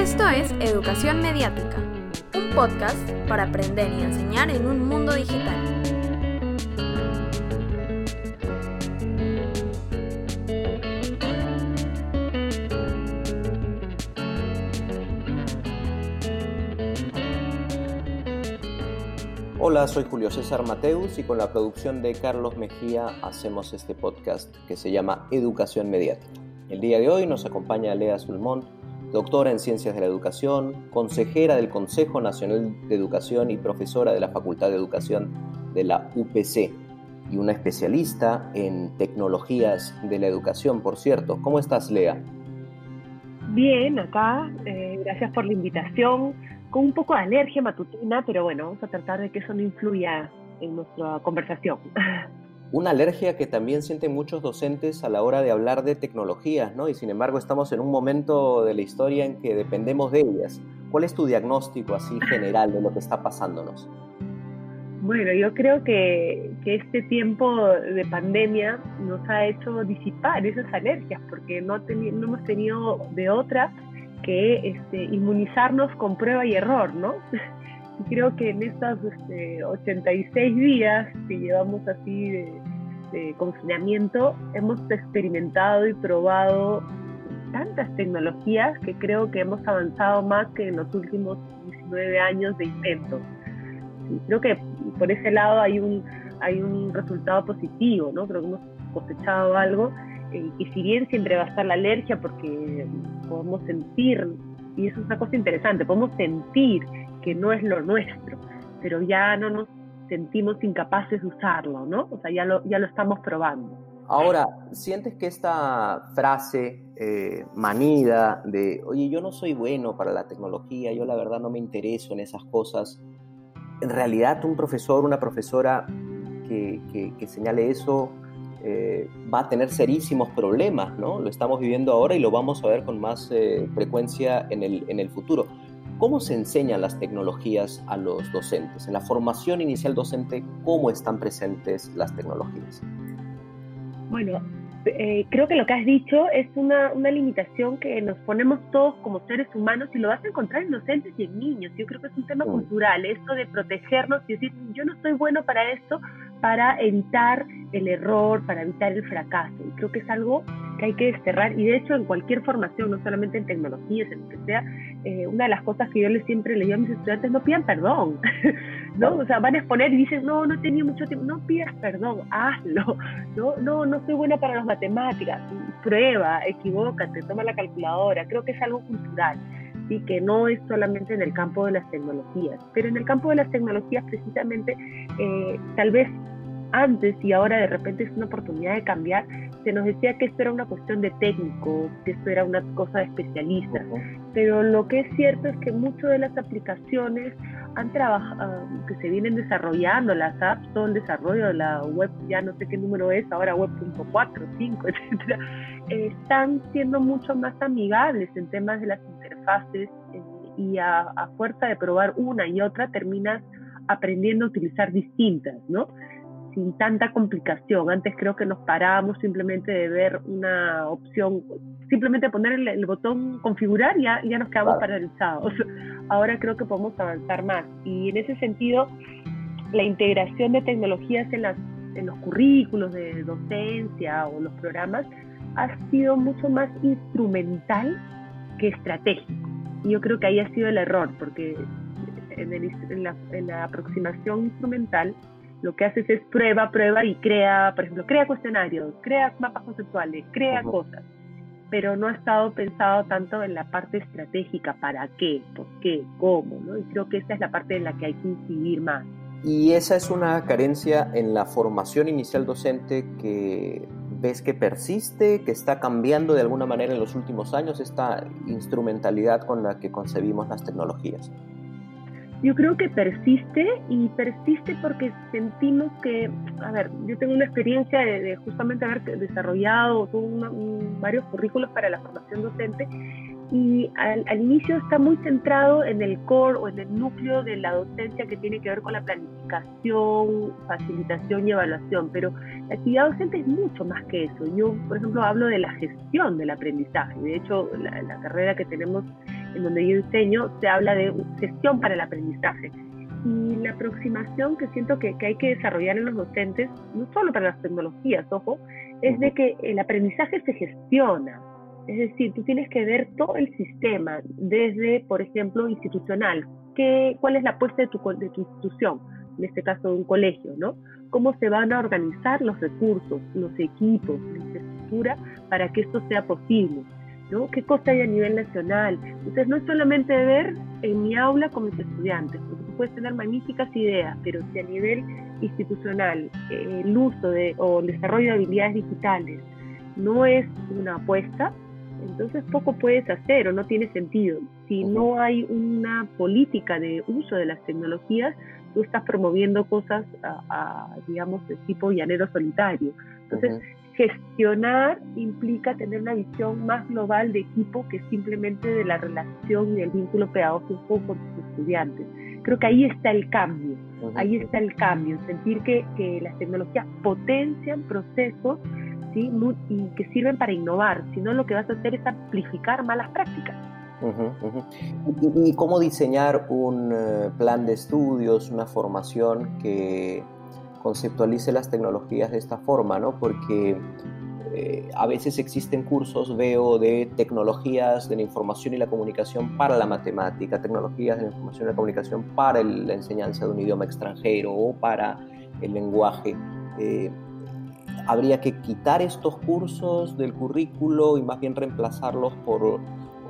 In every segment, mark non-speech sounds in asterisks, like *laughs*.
Esto es Educación Mediática, un podcast para aprender y enseñar en un mundo digital. Hola, soy Julio César Mateus y con la producción de Carlos Mejía hacemos este podcast que se llama Educación Mediática. El día de hoy nos acompaña Lea Sulmón, doctora en Ciencias de la Educación, consejera del Consejo Nacional de Educación y profesora de la Facultad de Educación de la UPC y una especialista en tecnologías de la educación, por cierto. ¿Cómo estás, Lea? Bien, acá. Eh, gracias por la invitación con un poco de alergia matutina, pero bueno, vamos a tratar de que eso no influya en nuestra conversación. *laughs* Una alergia que también sienten muchos docentes a la hora de hablar de tecnologías, ¿no? Y sin embargo estamos en un momento de la historia en que dependemos de ellas. ¿Cuál es tu diagnóstico así general de lo que está pasándonos? Bueno, yo creo que, que, este tiempo de pandemia nos ha hecho disipar esas alergias, porque no, hemos tenido de otra que este, inmunizarnos con prueba y error, ¿no? Y creo que en estos este, 86 días que llevamos así de, confinamiento, hemos experimentado y probado tantas tecnologías que creo que hemos avanzado más que en los últimos 19 años de inventos. creo que por ese lado hay un, hay un resultado positivo, ¿no? Creo que hemos cosechado algo eh, y si bien siempre va a estar la alergia porque podemos sentir, y eso es una cosa interesante, podemos sentir que no es lo nuestro, pero ya no nos sentimos incapaces de usarlo, ¿no? O sea, ya lo, ya lo estamos probando. Ahora, ¿sientes que esta frase eh, manida de, oye, yo no soy bueno para la tecnología, yo la verdad no me intereso en esas cosas, en realidad un profesor, una profesora que, que señale eso, eh, va a tener serísimos problemas, ¿no? Lo estamos viviendo ahora y lo vamos a ver con más eh, frecuencia en el, en el futuro. ¿Cómo se enseñan las tecnologías a los docentes? En la formación inicial docente, ¿cómo están presentes las tecnologías? Bueno, eh, creo que lo que has dicho es una, una, limitación que nos ponemos todos como seres humanos y lo vas a encontrar en docentes y en niños. Yo creo que es un tema cultural, esto de protegernos y decir, yo no estoy bueno para esto, para evitar el error, para evitar el fracaso. Y creo que es algo que hay que desterrar. Y de hecho, en cualquier formación, no solamente en tecnologías, en lo que sea, eh, una de las cosas que yo les siempre le digo a mis estudiantes, no pidan perdón. *laughs* ¿no? O sea, van a exponer y dicen, no, no tenía mucho tiempo. No pidas perdón, hazlo. *laughs* No, no, no soy buena para las matemáticas. Prueba, equivócate, toma la calculadora. Creo que es algo cultural. y que no es solamente en el campo de las tecnologías, pero en el campo de las tecnologías precisamente eh, tal vez antes y ahora de repente es una oportunidad de cambiar, se nos decía que esto era una cuestión de técnico, que esto era una cosa de especialistas, pero lo que es cierto es que muchas de las aplicaciones han trabajado, que se vienen desarrollando, las apps, todo el desarrollo de la web, ya no sé qué número es, ahora web.4, 5, *laughs* etcétera, están siendo mucho más amigables en temas de las interfaces eh, y a, a fuerza de probar una y otra terminas aprendiendo a utilizar distintas, ¿no? Sin tanta complicación. Antes creo que nos parábamos simplemente de ver una opción, simplemente poner el, botón configurar y ya, ya nos quedamos paralizados. *laughs* Ahora creo que podemos avanzar más. Y en ese sentido, la integración de tecnologías en, las, en los currículos de docencia o los programas ha sido mucho más instrumental que estratégico. Y yo creo que ahí ha sido el error, porque en, en, la, en la aproximación instrumental lo que haces es prueba, prueba y crea, por ejemplo, crea cuestionarios, crea mapas conceptuales, crea cosas, pero no ha estado pensado tanto en la parte estratégica, para qué, por qué, cómo, ¿no? Y creo que esa es la parte en la que hay que incidir más. Y esa es una carencia en la formación inicial docente que ves que persiste, que está cambiando de alguna manera en los últimos años, esta instrumentalidad con la que concebimos las tecnologías yo creo que persiste y persiste porque sentimos que, a ver, yo tengo una experiencia de, justamente haber desarrollado varios currículos para la formación docente y al, inicio está muy centrado en el core o en el núcleo de la docencia que tiene que ver con la planificación, facilitación y evaluación, pero la actividad docente es mucho más que eso. Yo, por ejemplo, hablo de la gestión del aprendizaje. De hecho, la carrera que tenemos en donde yo enseño, se habla de gestión para el aprendizaje. Y la aproximación que siento que, que hay que desarrollar en los docentes, no solo para las tecnologías, ojo, es de que el aprendizaje se gestiona. Es decir, tú tienes que ver todo el sistema, desde, por ejemplo, institucional, qué, cuál es la apuesta de tu, de tu institución, en este caso de un colegio, ¿no? Cómo se van a organizar los recursos, los equipos, la infraestructura para que esto sea posible. ¿No? ¿Qué cosa hay a nivel nacional? Entonces, no es solamente ver en mi aula con mis estudiantes, porque tú puedes tener magníficas ideas, pero si a nivel institucional eh, el uso de, o el desarrollo de habilidades digitales no es una apuesta, entonces poco puedes hacer o no tiene sentido. Si no hay una política de uso de las tecnologías, tú estás promoviendo cosas, a, digamos, de tipo llanero solitario. Entonces, gestionar implica tener una visión más global de equipo que simplemente de la relación y del vínculo pedagógico con tus estudiantes. Creo que ahí está el cambio, ahí está el cambio, sentir que, que las tecnologías potencian procesos ¿sí? y que sirven para innovar, sino lo que vas a hacer es amplificar malas prácticas. ¿Y, cómo diseñar un eh, plan de estudios, una formación que conceptualice las tecnologías de esta forma, ¿no? Porque eh, a veces existen cursos, veo, de tecnologías de la información y la comunicación para la matemática, tecnologías de la información y la comunicación para la enseñanza de un idioma extranjero o para el lenguaje. Eh, habría que quitar estos cursos del currículo y más bien reemplazarlos por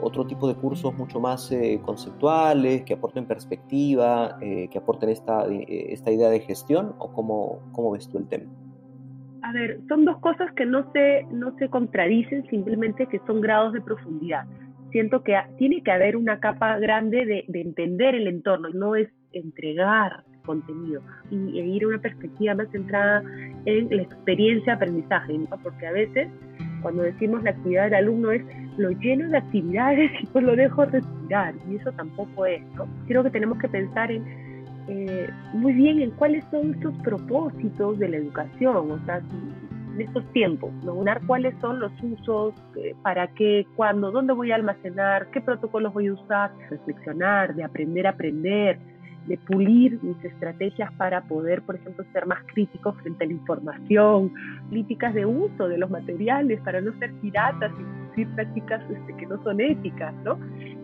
otro tipo de cursos mucho más eh, conceptuales, que aporten perspectiva, eh, que aporten esta, eh, esta idea de gestión, o cómo, cómo ves tú el tema? A ver, son dos cosas que no se, no se contradicen, simplemente que son grados de profundidad. Siento que tiene que haber una capa grande de, de entender el entorno, no es entregar contenido y e ir a una perspectiva más centrada en la experiencia de aprendizaje, porque a veces cuando decimos la actividad del alumno es lo lleno de actividades y pues lo dejo respirar, y eso tampoco es, ¿no? Creo que tenemos que pensar en eh, muy bien en cuáles son estos propósitos de la educación, o sea, en estos tiempos, ¿no? cuáles son los usos, eh, para qué, cuándo, dónde voy a almacenar, qué protocolos voy a usar, reflexionar, de aprender a aprender, de pulir mis estrategias para poder, por ejemplo, ser más críticos frente a la información, políticas de uso de los materiales para no ser piratas y producir prácticas este, que no son éticas, ¿no?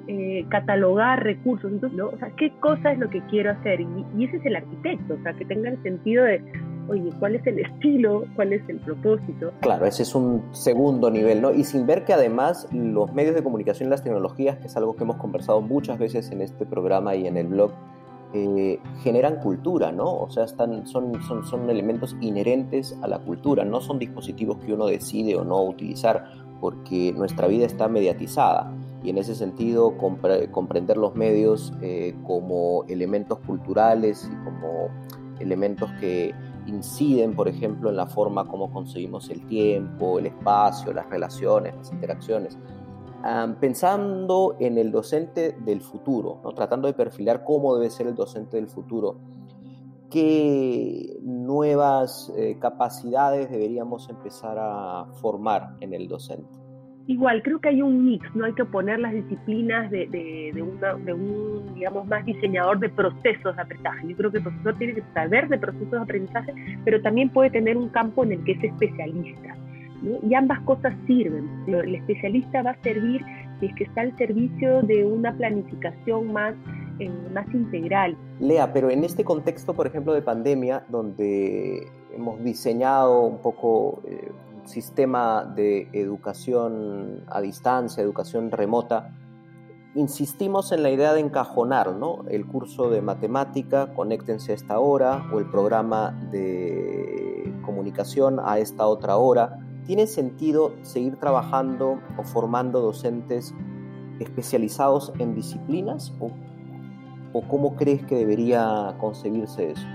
Eh, catalogar recursos, ¿no? O sea, ¿qué cosa es lo que quiero hacer? Y, y, ese es el arquitecto, o sea, que tenga el sentido de, oye, ¿cuál es el estilo? ¿Cuál es el propósito? Claro, ese es un segundo nivel, ¿no? Y sin ver que además los medios de comunicación y las tecnologías, que es algo que hemos conversado muchas veces en este programa y en el blog, eh, generan cultura, ¿no? O sea, están, son, son, son elementos inherentes a la cultura, no son dispositivos que uno decide o no utilizar, porque nuestra vida está mediatizada y en ese sentido comprender los medios eh, como elementos culturales y como elementos que inciden, por ejemplo, en la forma como concebimos el tiempo, el espacio, las relaciones, las interacciones, pensando en el docente del futuro, tratando de perfilar cómo debe ser el docente del futuro, qué nuevas eh, capacidades deberíamos empezar a formar en el docente. Igual, creo que hay un mix, no hay que poner las disciplinas de, de, de, un, digamos, más diseñador de procesos de aprendizaje. Yo creo que el profesor tiene que saber de procesos de aprendizaje, pero también puede tener un campo en el que es especialista. Y ambas cosas sirven. El especialista va a servir si es que está al servicio de una planificación más, eh, más integral. Lea, pero en este contexto, por ejemplo, de pandemia, donde hemos diseñado un poco eh, sistema de educación a distancia, educación remota, insistimos en la idea de encajonar ¿no? el curso de matemática, conéctense a esta hora, o el programa de comunicación a esta otra hora ¿Tiene sentido seguir trabajando o formando docentes especializados en disciplinas o, cómo crees que debería concebirse eso?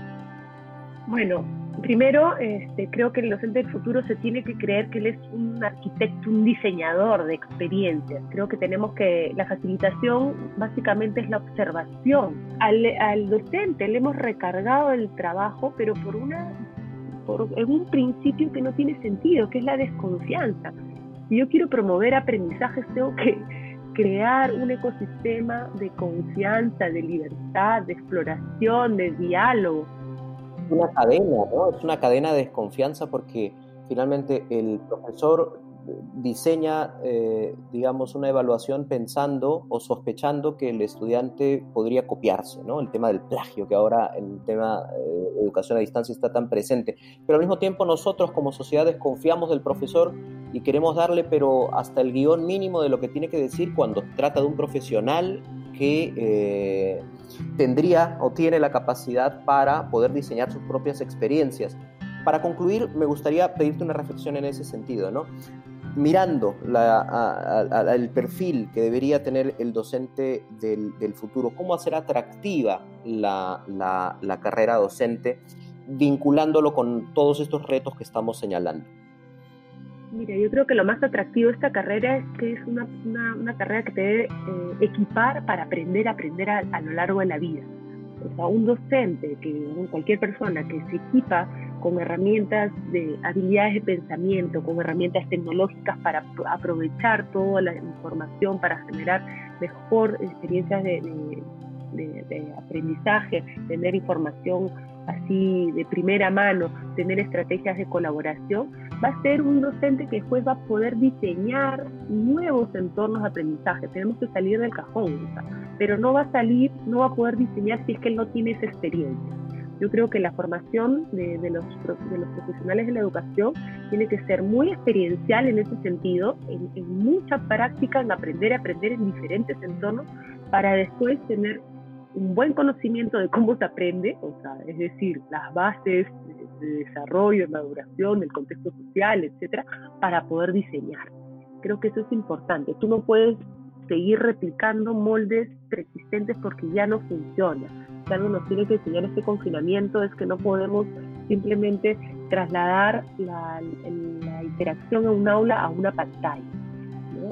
Bueno, primero este, creo que el docente del futuro se tiene que creer que él es un arquitecto, un diseñador de experiencias. Creo que tenemos que, la facilitación básicamente es la observación. Al docente le hemos recargado el trabajo, pero por una por, en un principio que no tiene sentido, que es la desconfianza. Si yo quiero promover aprendizajes, tengo que crear un ecosistema de confianza, de libertad, de exploración, de diálogo. Una cadena, ¿no? Es una cadena de desconfianza porque finalmente el profesor diseña, eh, digamos, una evaluación pensando o sospechando que el estudiante podría copiarse, ¿no? El tema del plagio, que ahora el tema de educación a distancia está tan presente. Pero al mismo tiempo nosotros como sociedad desconfiamos del profesor y queremos darle, pero hasta el guion mínimo de lo que tiene que decir cuando trata de un profesional que eh, tendría o tiene la capacidad para poder diseñar sus propias experiencias. Para concluir, me gustaría pedirte una reflexión en ese sentido, ¿no? Mirando el perfil que debería tener el docente del, futuro, cómo hacer atractiva la, la, carrera docente, vinculándolo con todos estos retos que estamos señalando. Mira, yo creo que lo más atractivo de esta carrera es que es una, una, carrera que te debe eh, equipar para aprender a aprender a, a, lo largo de la vida. O sea, un docente, que cualquier persona que se equipa con herramientas de habilidades de pensamiento, con herramientas tecnológicas para aprovechar toda la información, para generar mejor experiencias de, aprendizaje, tener información así de primera mano, tener estrategias de colaboración, va a ser un docente que después va a poder diseñar nuevos entornos de aprendizaje. Tenemos que salir del cajón, pero no va a salir, no va a poder diseñar si es que él no tiene esa experiencia. Yo creo que la formación de, los, de los profesionales de la educación tiene que ser muy experiencial en ese sentido, en, mucha práctica, en aprender a aprender en diferentes entornos, para después tener un buen conocimiento de cómo se aprende, o sea, es decir, las bases de, de desarrollo, de maduración, del contexto social, etcétera, para poder diseñar. Creo que eso es importante. Tú no puedes seguir replicando moldes preexistentes porque ya no funciona si algo nos tiene que enseñar este confinamiento es que no podemos simplemente trasladar la, interacción en un aula a una pantalla.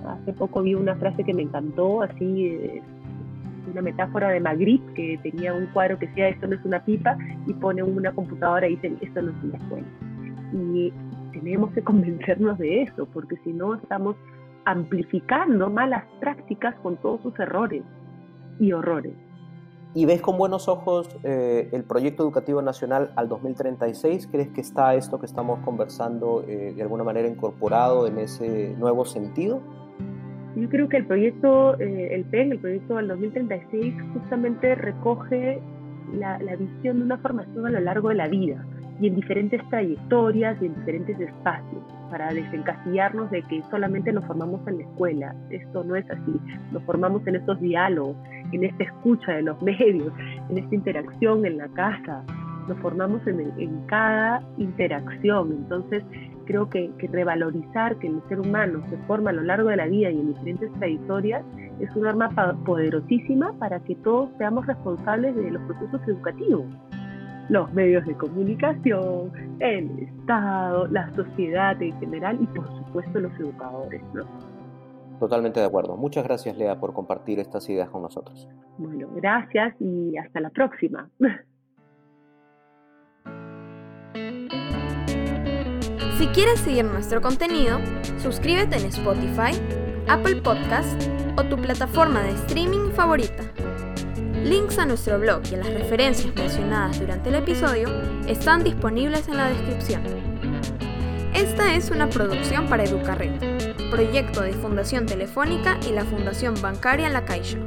Hace poco vi una frase que me encantó, así, eh, una metáfora de Magritte, que tenía un cuadro que decía esto no es una pipa, y pone una computadora y dice esto no es una escuela. Y tenemos que convencernos de eso, porque si no estamos amplificando malas prácticas con todos sus errores y horrores y ves con buenos ojos eh, el proyecto educativo nacional al 2036? ¿Crees que está esto que estamos conversando eh, de alguna manera incorporado en ese nuevo sentido? Yo creo que el proyecto, eh, el PEN, el proyecto al 2036, justamente recoge la, la visión de una formación a lo largo de la vida y en diferentes trayectorias y en diferentes espacios para desencasillarnos de que solamente nos formamos en la escuela. Esto no es así. Nos formamos en estos diálogos, en esta escucha de los medios, en esta interacción en la casa. Nos formamos en, cada interacción. Entonces, creo que, que, revalorizar que el ser humano se forma a lo largo de la vida y en diferentes trayectorias es un arma poderosísima para que todos seamos responsables de los procesos educativos los medios de comunicación, el Estado, la sociedad en general y por supuesto los educadores. ¿no? Totalmente de acuerdo. Muchas gracias, Lea, por compartir estas ideas con nosotros. Bueno, gracias y hasta la próxima. *laughs* Si quieres seguir nuestro contenido, suscríbete en Spotify, Apple Podcast o tu plataforma de streaming favorita. Links a nuestro blog y a las referencias mencionadas durante el episodio están disponibles en la descripción. Esta es una producción para Educarred, proyecto de Fundación Telefónica y la Fundación Bancaria La Caixa.